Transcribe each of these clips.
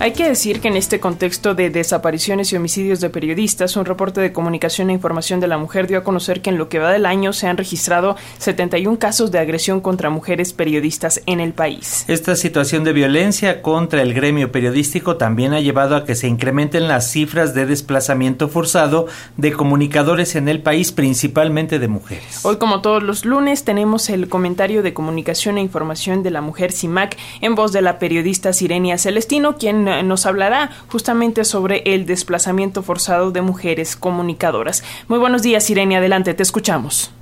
Hay que decir que en este contexto de desapariciones y homicidios de periodistas, un reporte de comunicación e información de la mujer dio a conocer que en lo que va del año se han registrado 71 casos de agresión contra mujeres periodistas en el país. Esta situación de violencia contra el gremio periodístico también ha llevado a que se incrementen las cifras de desplazamiento forzado de comunicadores en el país, principalmente de mujeres. Hoy, como todos los lunes, tenemos el comentario de comunicación e información de la mujer CIMAC en voz de la periodista Sirenia Celestino, quien nos hablará justamente sobre el desplazamiento forzado de mujeres comunicadoras. Muy buenos días, Irene, adelante, te escuchamos.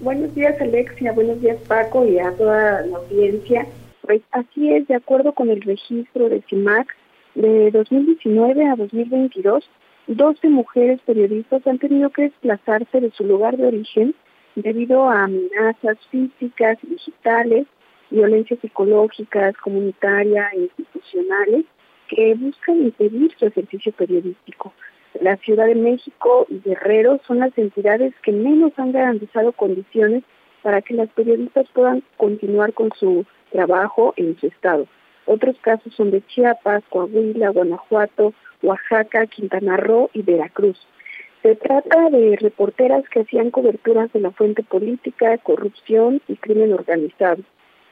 Buenos días, Alexia, buenos días, Paco, y a toda la audiencia. Pues así es, de acuerdo con el registro de CIMAC, de 2019 a 2022, 12 mujeres periodistas han tenido que desplazarse de su lugar de origen debido a amenazas físicas, digitales, violencias psicológicas, comunitarias e institucionales que buscan impedir su ejercicio periodístico. La Ciudad de México y Guerrero son las entidades que menos han garantizado condiciones para que las periodistas puedan continuar con su trabajo en su estado. Otros casos son de Chiapas, Coahuila, Guanajuato, Oaxaca, Quintana Roo y Veracruz. Se trata de reporteras que hacían coberturas de la fuente política, corrupción y crimen organizado.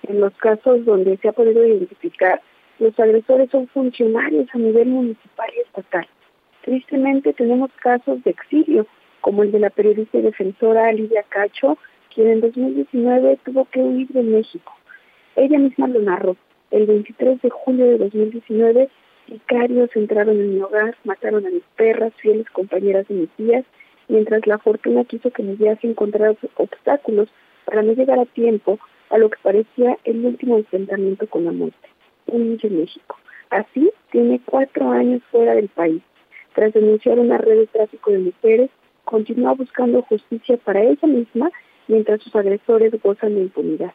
En los casos donde se ha podido identificar los agresores son funcionarios a nivel municipal y estatal. Tristemente tenemos casos de exilio, como el de la periodista y defensora Lidia Cacho, quien en 2019 tuvo que huir de México. Ella misma lo narró. El 23 de julio de 2019, sicarios entraron en mi hogar, mataron a mis perras, fieles compañeras de mis días, mientras la fortuna quiso que mi viaje encontrara obstáculos para no llegar a tiempo a lo que parecía el último enfrentamiento con la muerte en México. Así, tiene cuatro años fuera del país. Tras denunciar una red de tráfico de mujeres, continúa buscando justicia para ella misma mientras sus agresores gozan de impunidad.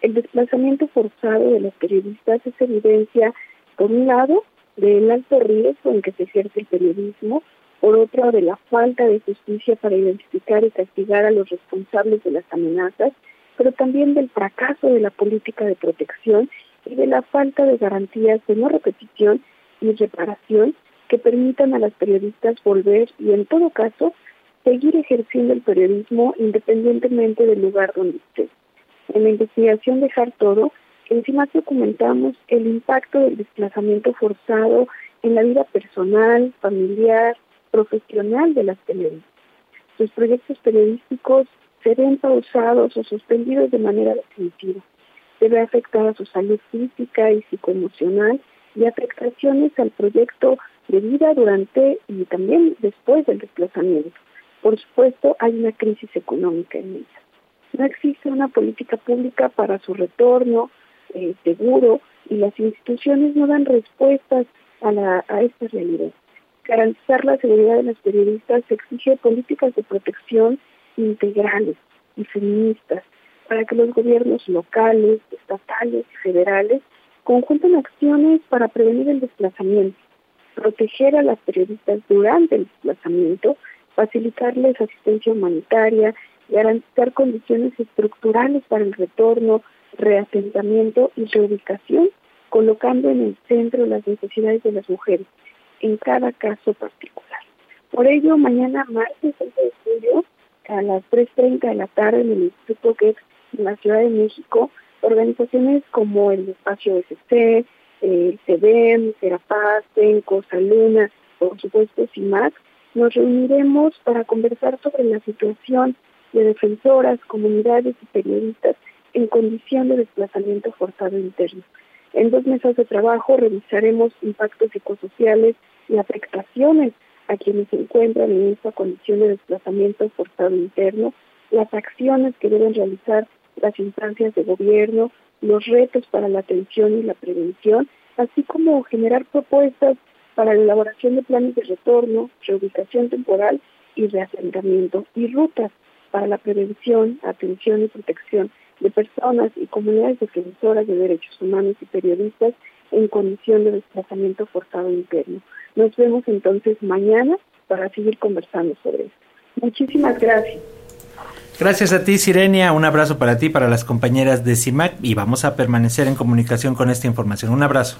El desplazamiento forzado de las periodistas es evidencia, por un lado, del alto riesgo en que se ejerce el periodismo, por otro, de la falta de justicia para identificar y castigar a los responsables de las amenazas, pero también del fracaso de la política de protección y de la falta de garantías de no repetición y reparación que permitan a las periodistas volver y en todo caso seguir ejerciendo el periodismo independientemente del lugar donde esté. En la investigación Dejar Todo, encima documentamos el impacto del desplazamiento forzado en la vida personal, familiar, profesional de las periodistas. Sus proyectos periodísticos se ven pausados o suspendidos de manera definitiva debe afectar a su salud física y psicoemocional y afectaciones al proyecto de vida durante y también después del desplazamiento. Por supuesto, hay una crisis económica en ella. No existe una política pública para su retorno eh, seguro y las instituciones no dan respuestas a, la, a esta realidad. Garantizar la seguridad de las periodistas exige políticas de protección integrales y feministas para que los gobiernos locales, estatales y federales conjunten acciones para prevenir el desplazamiento, proteger a las periodistas durante el desplazamiento, facilitarles asistencia humanitaria, garantizar condiciones estructurales para el retorno, reasentamiento y reubicación, colocando en el centro las necesidades de las mujeres en cada caso particular. Por ello, mañana martes 11 de julio a las 3.30 de la tarde en el Instituto GEX en la Ciudad de México, organizaciones como el Espacio SC, el CEDEM, Serapaz, Tenco, Saluna, por supuesto CIMAC, nos reuniremos para conversar sobre la situación de defensoras, comunidades y periodistas en condición de desplazamiento forzado interno. En dos mesas de trabajo revisaremos impactos psicosociales y afectaciones a quienes se encuentran en esta condición de desplazamiento forzado interno, las acciones que deben realizar las instancias de gobierno, los retos para la atención y la prevención, así como generar propuestas para la elaboración de planes de retorno, reubicación temporal y reasentamiento y rutas para la prevención, atención y protección de personas y comunidades defensoras de derechos humanos y periodistas en condición de desplazamiento forzado interno. Nos vemos entonces mañana para seguir conversando sobre esto. Muchísimas gracias. Gracias a ti, Sirenia. Un abrazo para ti, para las compañeras de CIMAC y vamos a permanecer en comunicación con esta información. Un abrazo.